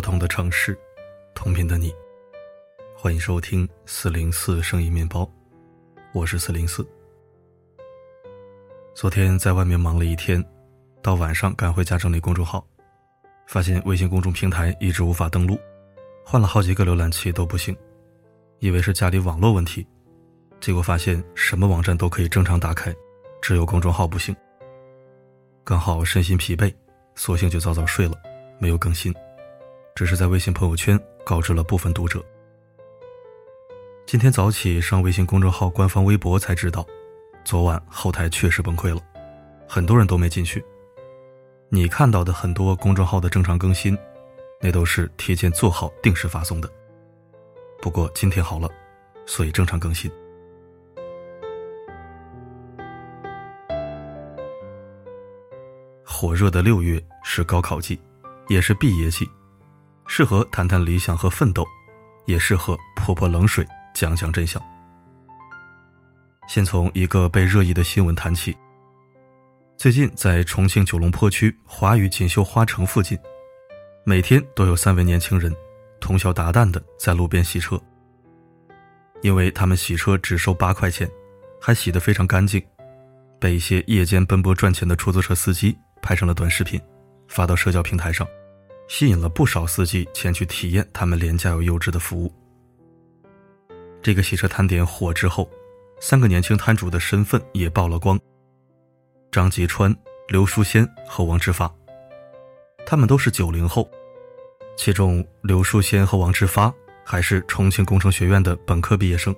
不同的城市，同频的你，欢迎收听四零四声音面包，我是四零四。昨天在外面忙了一天，到晚上赶回家整理公众号，发现微信公众平台一直无法登录，换了好几个浏览器都不行，以为是家里网络问题，结果发现什么网站都可以正常打开，只有公众号不行。刚好身心疲惫，索性就早早睡了，没有更新。只是在微信朋友圈告知了部分读者。今天早起上微信公众号官方微博才知道，昨晚后台确实崩溃了，很多人都没进去。你看到的很多公众号的正常更新，那都是提前做好定时发送的。不过今天好了，所以正常更新。火热的六月是高考季，也是毕业季。适合谈谈理想和奋斗，也适合泼泼冷水，讲讲真相。先从一个被热议的新闻谈起。最近在重庆九龙坡区华宇锦绣花城附近，每天都有三位年轻人通宵达旦的在路边洗车。因为他们洗车只收八块钱，还洗得非常干净，被一些夜间奔波赚钱的出租车司机拍成了短视频，发到社交平台上。吸引了不少司机前去体验他们廉价又优质的服务。这个洗车摊点火之后，三个年轻摊主的身份也曝了光：张吉川、刘淑仙和王志发。他们都是九零后，其中刘淑仙和王志发还是重庆工程学院的本科毕业生。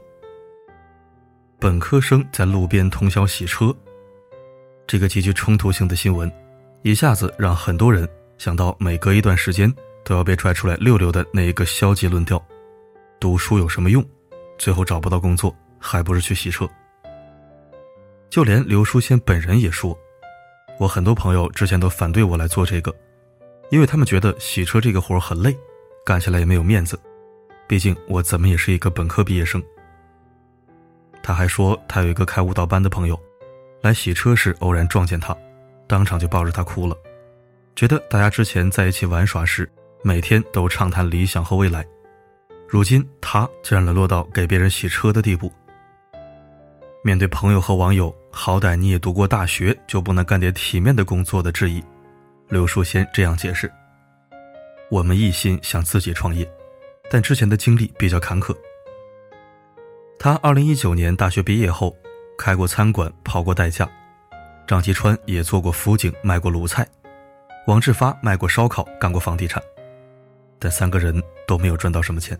本科生在路边通宵洗车，这个极具冲突性的新闻，一下子让很多人。想到每隔一段时间都要被拽出来溜溜的那一个消极论调，读书有什么用？最后找不到工作，还不是去洗车？就连刘淑仙本人也说：“我很多朋友之前都反对我来做这个，因为他们觉得洗车这个活很累，干起来也没有面子。毕竟我怎么也是一个本科毕业生。”他还说，他有一个开舞蹈班的朋友，来洗车时偶然撞见他，当场就抱着他哭了。觉得大家之前在一起玩耍时，每天都畅谈理想和未来，如今他竟然沦落到给别人洗车的地步。面对朋友和网友“好歹你也读过大学，就不能干点体面的工作”的质疑，刘淑仙这样解释：“我们一心想自己创业，但之前的经历比较坎坷。他2019年大学毕业后，开过餐馆，跑过代驾；张吉川也做过辅警，卖过卤菜。”王志发卖过烧烤，干过房地产，但三个人都没有赚到什么钱。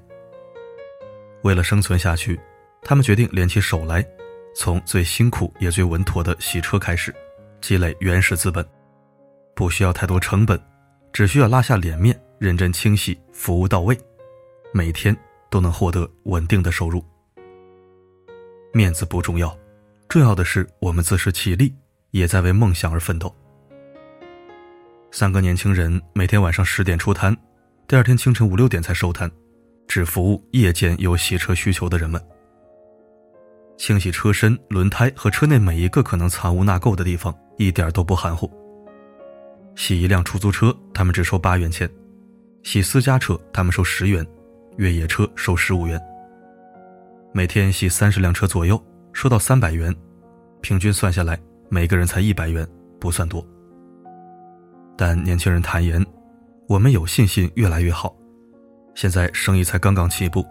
为了生存下去，他们决定联起手来，从最辛苦也最稳妥的洗车开始，积累原始资本，不需要太多成本，只需要拉下脸面，认真清洗，服务到位，每天都能获得稳定的收入。面子不重要，重要的是我们自食其力，也在为梦想而奋斗。三个年轻人每天晚上十点出摊，第二天清晨五六点才收摊，只服务夜间有洗车需求的人们。清洗车身、轮胎和车内每一个可能藏污纳垢的地方，一点都不含糊。洗一辆出租车，他们只收八元钱；洗私家车，他们收十元；越野车收十五元。每天洗三十辆车左右，收到三百元，平均算下来，每个人才一百元，不算多。但年轻人坦言，我们有信心越来越好。现在生意才刚刚起步，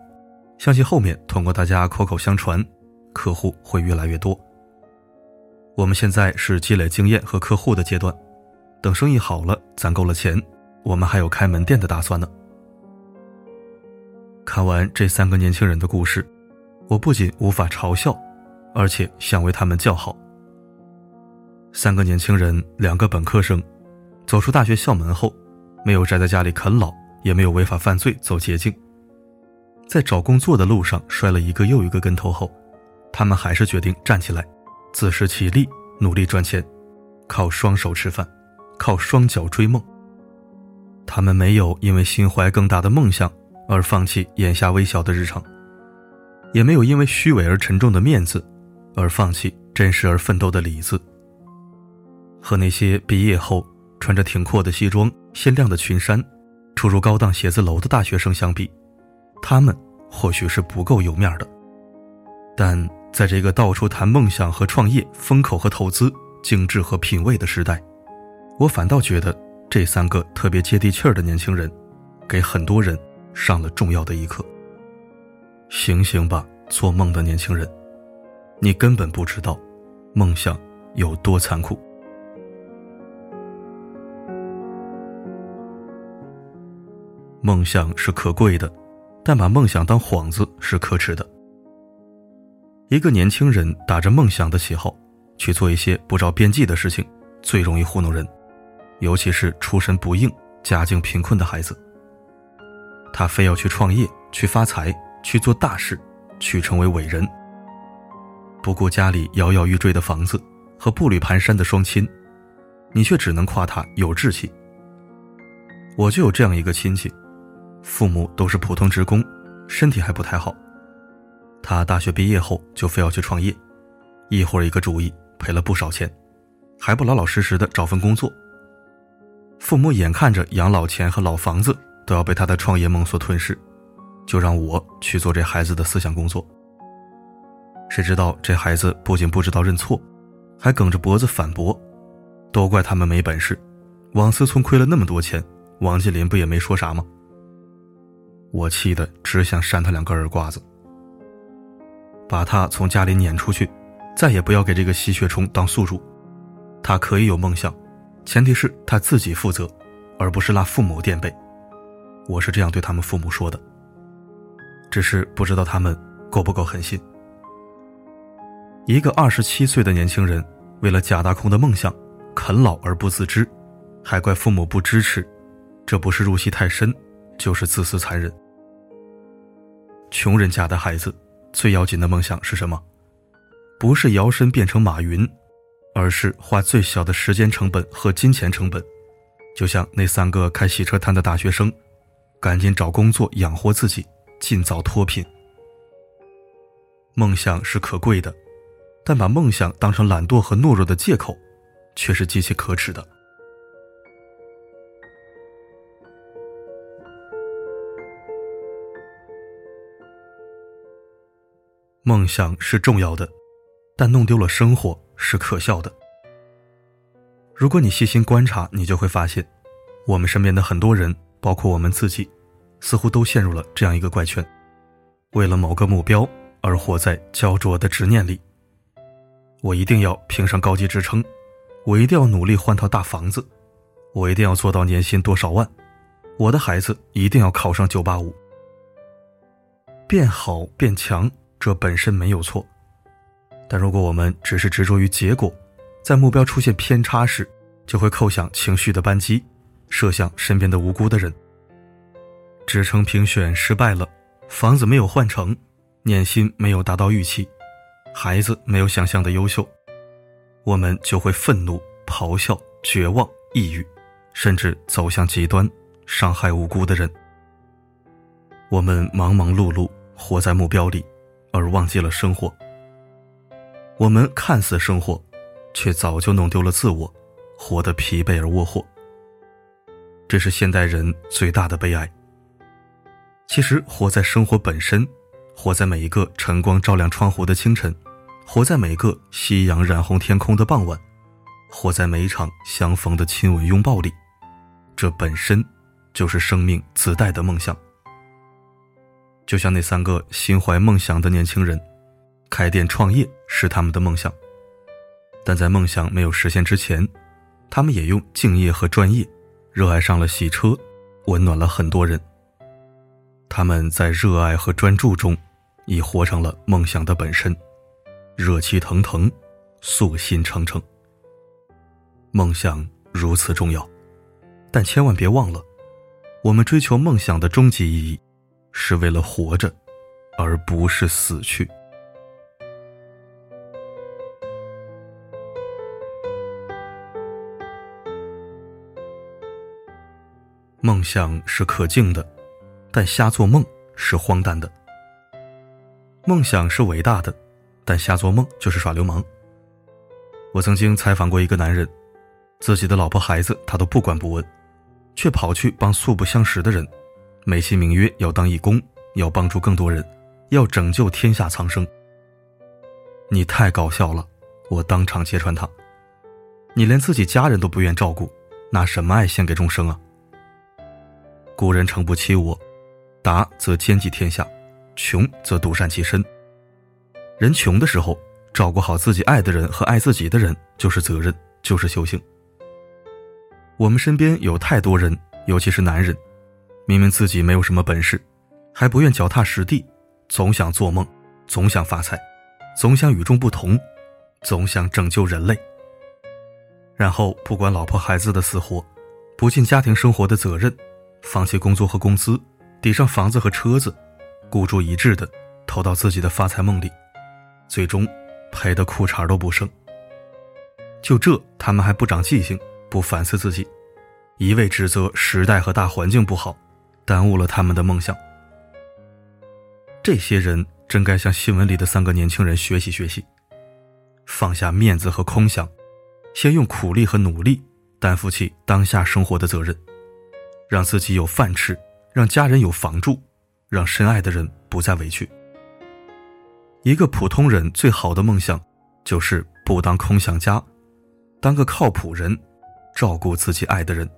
相信后面通过大家口口相传，客户会越来越多。我们现在是积累经验和客户的阶段，等生意好了，攒够了钱，我们还有开门店的打算呢。看完这三个年轻人的故事，我不仅无法嘲笑，而且想为他们叫好。三个年轻人，两个本科生。走出大学校门后，没有宅在家里啃老，也没有违法犯罪走捷径。在找工作的路上摔了一个又一个跟头后，他们还是决定站起来，自食其力，努力赚钱，靠双手吃饭，靠双脚追梦。他们没有因为心怀更大的梦想而放弃眼下微小的日常，也没有因为虚伪而沉重的面子而放弃真实而奋斗的里子。和那些毕业后。穿着挺阔的西装、鲜亮的裙衫，出入高档写字楼的大学生相比，他们或许是不够有面的。但在这个到处谈梦想和创业、风口和投资、精致和品味的时代，我反倒觉得这三个特别接地气儿的年轻人，给很多人上了重要的一课。醒醒吧，做梦的年轻人，你根本不知道，梦想有多残酷。梦想是可贵的，但把梦想当幌子是可耻的。一个年轻人打着梦想的旗号去做一些不着边际的事情，最容易糊弄人，尤其是出身不硬、家境贫困的孩子。他非要去创业、去发财、去做大事、去成为伟人，不顾家里摇摇欲坠的房子和步履蹒跚的双亲，你却只能夸他有志气。我就有这样一个亲戚。父母都是普通职工，身体还不太好。他大学毕业后就非要去创业，一会儿一个主意，赔了不少钱，还不老老实实的找份工作。父母眼看着养老钱和老房子都要被他的创业梦所吞噬，就让我去做这孩子的思想工作。谁知道这孩子不仅不知道认错，还梗着脖子反驳，都怪他们没本事。王思聪亏了那么多钱，王健林不也没说啥吗？我气得只想扇他两个耳刮子，把他从家里撵出去，再也不要给这个吸血虫当宿主。他可以有梦想，前提是他自己负责，而不是拉父母垫背。我是这样对他们父母说的，只是不知道他们够不够狠心。一个二十七岁的年轻人，为了假大空的梦想，啃老而不自知，还怪父母不支持，这不是入戏太深，就是自私残忍。穷人家的孩子，最要紧的梦想是什么？不是摇身变成马云，而是花最小的时间成本和金钱成本，就像那三个开洗车摊的大学生，赶紧找工作养活自己，尽早脱贫。梦想是可贵的，但把梦想当成懒惰和懦弱的借口，却是极其可耻的。梦想是重要的，但弄丢了生活是可笑的。如果你细心观察，你就会发现，我们身边的很多人，包括我们自己，似乎都陷入了这样一个怪圈：为了某个目标而活在焦灼的执念里。我一定要评上高级职称，我一定要努力换套大房子，我一定要做到年薪多少万，我的孩子一定要考上九八五，变好变强。这本身没有错，但如果我们只是执着于结果，在目标出现偏差时，就会扣响情绪的扳机，射向身边的无辜的人。职称评选失败了，房子没有换成，年薪没有达到预期，孩子没有想象的优秀，我们就会愤怒、咆哮、绝望、抑郁，甚至走向极端，伤害无辜的人。我们忙忙碌碌，活在目标里。而忘记了生活。我们看似生活，却早就弄丢了自我，活得疲惫而窝火。这是现代人最大的悲哀。其实，活在生活本身，活在每一个晨光照亮窗户的清晨，活在每个夕阳染红天空的傍晚，活在每一场相逢的亲吻拥抱里，这本身就是生命自带的梦想。就像那三个心怀梦想的年轻人，开店创业是他们的梦想，但在梦想没有实现之前，他们也用敬业和专业，热爱上了洗车，温暖了很多人。他们在热爱和专注中，已活成了梦想的本身，热气腾腾，素心诚诚。梦想如此重要，但千万别忘了，我们追求梦想的终极意义。是为了活着，而不是死去。梦想是可敬的，但瞎做梦是荒诞的。梦想是伟大的，但瞎做梦就是耍流氓。我曾经采访过一个男人，自己的老婆孩子他都不管不问，却跑去帮素不相识的人，美其名曰要当义工，要帮助更多人，要拯救天下苍生。你太搞笑了，我当场揭穿他。你连自己家人都不愿照顾，拿什么爱献给众生啊？古人诚不欺我，达则兼济天下，穷则独善其身。人穷的时候，照顾好自己爱的人和爱自己的人，就是责任，就是修行。我们身边有太多人，尤其是男人，明明自己没有什么本事，还不愿脚踏实地，总想做梦，总想发财，总想与众不同，总想拯救人类。然后不管老婆孩子的死活，不尽家庭生活的责任，放弃工作和工资，抵上房子和车子，孤注一掷的投到自己的发财梦里。最终，赔的裤衩都不剩。就这，他们还不长记性，不反思自己，一味指责时代和大环境不好，耽误了他们的梦想。这些人真该向新闻里的三个年轻人学习学习，放下面子和空想，先用苦力和努力担负起当下生活的责任，让自己有饭吃，让家人有房住，让深爱的人不再委屈。一个普通人最好的梦想，就是不当空想家，当个靠谱人，照顾自己爱的人。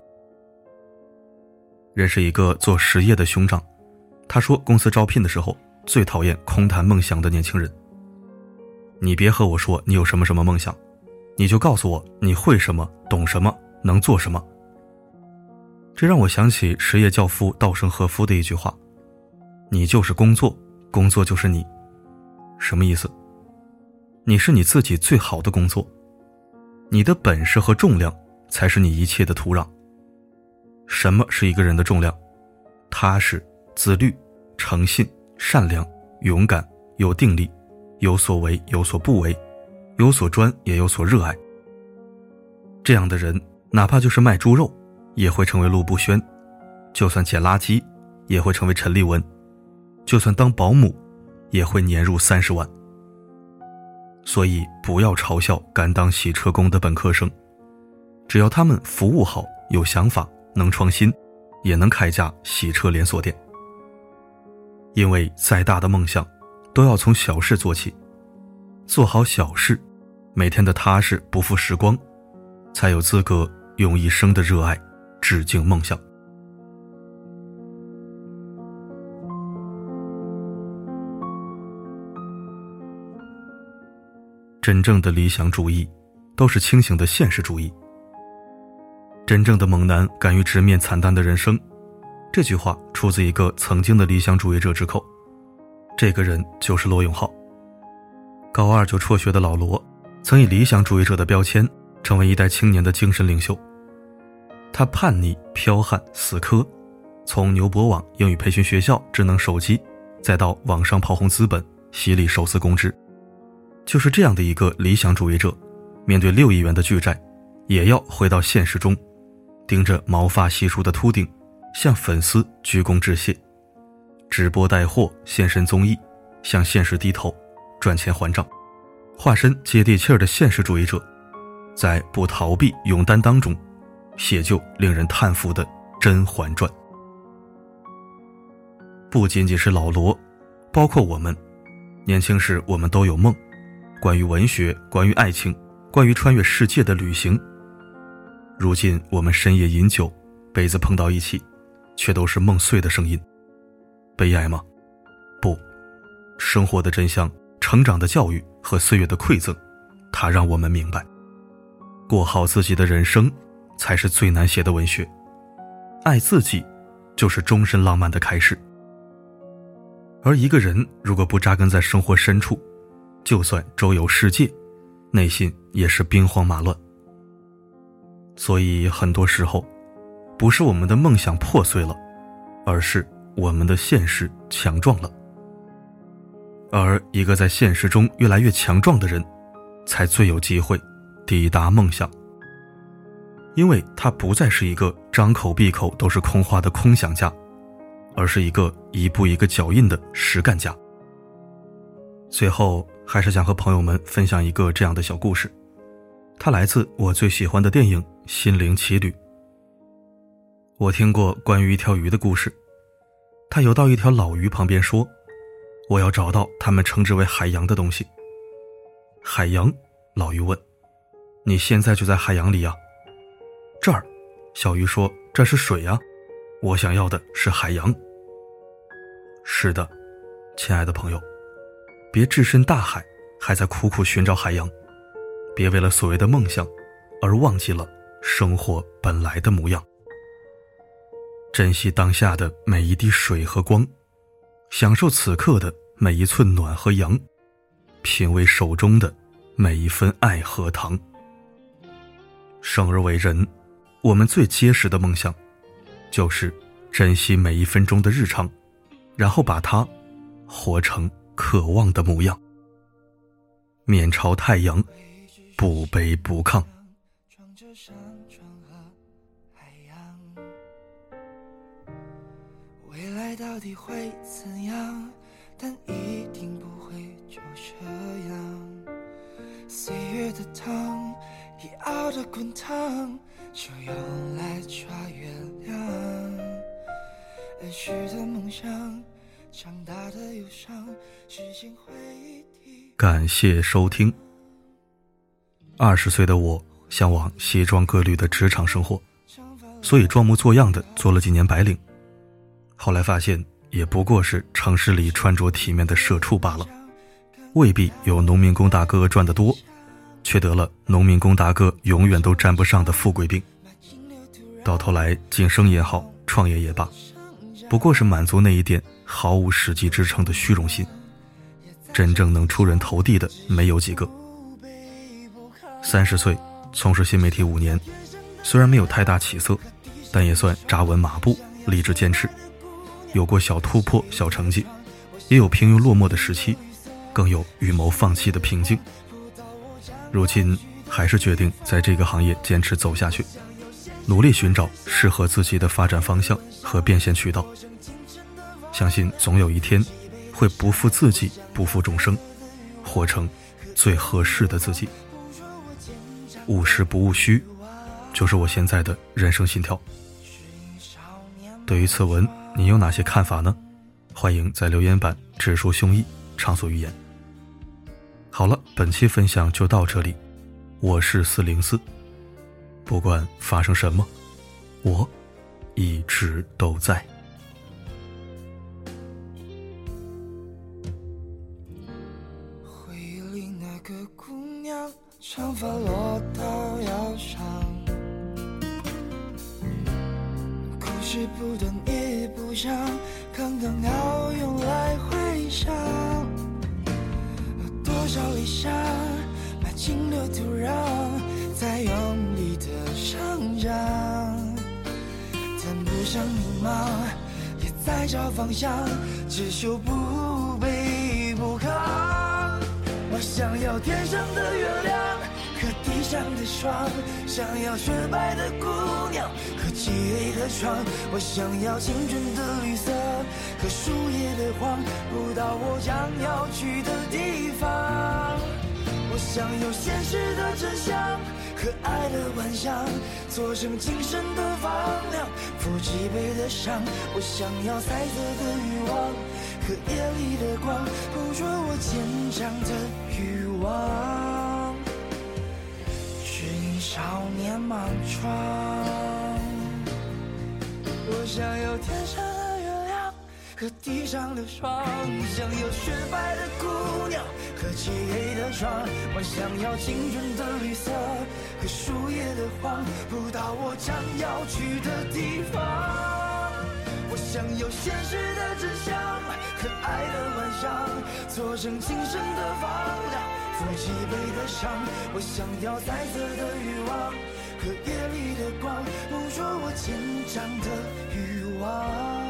认识一个做实业的兄长，他说公司招聘的时候最讨厌空谈梦想的年轻人。你别和我说你有什么什么梦想，你就告诉我你会什么、懂什么、能做什么。这让我想起实业教父稻盛和夫的一句话：“你就是工作，工作就是你。”什么意思？你是你自己最好的工作，你的本事和重量才是你一切的土壤。什么是一个人的重量？踏实、自律、诚信、善良、勇敢、有定力、有所为有所不为、有所专也有所热爱。这样的人，哪怕就是卖猪肉，也会成为陆步轩；就算捡垃圾，也会成为陈立文；就算当保姆。也会年入三十万，所以不要嘲笑敢当洗车工的本科生，只要他们服务好、有想法、能创新，也能开家洗车连锁店。因为再大的梦想，都要从小事做起，做好小事，每天的踏实不负时光，才有资格用一生的热爱致敬梦想。真正的理想主义，都是清醒的现实主义。真正的猛男敢于直面惨淡的人生，这句话出自一个曾经的理想主义者之口。这个人就是罗永浩。高二就辍学的老罗，曾以理想主义者的标签，成为一代青年的精神领袖。他叛逆、剽悍、死磕，从牛博网英语培训学校智能手机，再到网上炮轰资本，洗礼手撕公知。就是这样的一个理想主义者，面对六亿元的巨债，也要回到现实中，盯着毛发稀疏的秃顶，向粉丝鞠躬致谢，直播带货，现身综艺，向现实低头，赚钱还账，化身接地气儿的现实主义者，在不逃避、勇担当中，写就令人叹服的《甄嬛传》。不仅仅是老罗，包括我们，年轻时我们都有梦。关于文学，关于爱情，关于穿越世界的旅行。如今我们深夜饮酒，杯子碰到一起，却都是梦碎的声音。悲哀吗？不，生活的真相，成长的教育和岁月的馈赠，它让我们明白，过好自己的人生，才是最难写的文学。爱自己，就是终身浪漫的开始。而一个人如果不扎根在生活深处，就算周游世界，内心也是兵荒马乱。所以很多时候，不是我们的梦想破碎了，而是我们的现实强壮了。而一个在现实中越来越强壮的人，才最有机会抵达梦想。因为他不再是一个张口闭口都是空话的空想家，而是一个一步一个脚印的实干家。最后。还是想和朋友们分享一个这样的小故事，它来自我最喜欢的电影《心灵奇旅》。我听过关于一条鱼的故事，它游到一条老鱼旁边说：“我要找到他们称之为海洋的东西。”海洋，老鱼问：“你现在就在海洋里呀？”这儿，小鱼说：“这是水呀，我想要的是海洋。”是的，亲爱的朋友，别置身大海，还在苦苦寻找海洋；别为了所谓的梦想，而忘记了生活本来的模样。珍惜当下的每一滴水和光，享受此刻的每一寸暖和阳，品味手中的每一分爱和糖。生而为人，我们最结实的梦想，就是珍惜每一分钟的日常，然后把它活成渴望的模样。面朝太阳，不卑不亢。到底会怎样？但一定不会就这样。岁月的汤已熬得滚烫，就用来抓月亮。儿时的梦想，长大的忧伤，时间会替。感谢收听。二十岁的我向往西装革履的职场生活，所以装模作样的做了几年白领。后来发现，也不过是城市里穿着体面的社畜罢了，未必有农民工大哥赚得多，却得了农民工大哥永远都沾不上的富贵病。到头来晋升也好，创业也罢，不过是满足那一点毫无实际支撑的虚荣心。真正能出人头地的没有几个。三十岁从事新媒体五年，虽然没有太大起色，但也算扎稳马步，立志坚持。有过小突破、小成绩，也有平庸落寞的时期，更有预谋放弃的平静。如今还是决定在这个行业坚持走下去，努力寻找适合自己的发展方向和变现渠道。相信总有一天，会不负自己，不负众生，活成最合适的自己。务实不务虚，就是我现在的人生信条。对于此文。你有哪些看法呢？欢迎在留言板直抒胸臆，畅所欲言。好了，本期分享就到这里，我是四零四，不管发生什么，我一直都在。回忆里那个姑娘，长发刚刚好用来回想，多少理想埋进了土壤，在用力的生长。谈不上迷茫，也在找方向，只求不卑不亢。我想要天上的月亮。和地上的霜，想要雪白的姑娘和漆黑的窗。我想要青春的绿色和树叶的黄，不到我将要去的地方。我想有现实的真相和爱的幻想，做成今生的房梁，抚脊背的伤。我想要彩色的欲望和夜里的光，捕捉我坚强的欲望。少年莽撞，我想要天上和地上的霜，想要雪白的姑娘和漆黑的窗，我想要青春的绿色和树叶的黄，不到我将要去的地方。我想要现实的真相和爱的幻想，做成今生的房梁。负脊背的伤，我想要彩色的欲望和夜里的光，捕捉我坚强的欲望。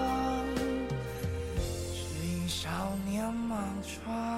try.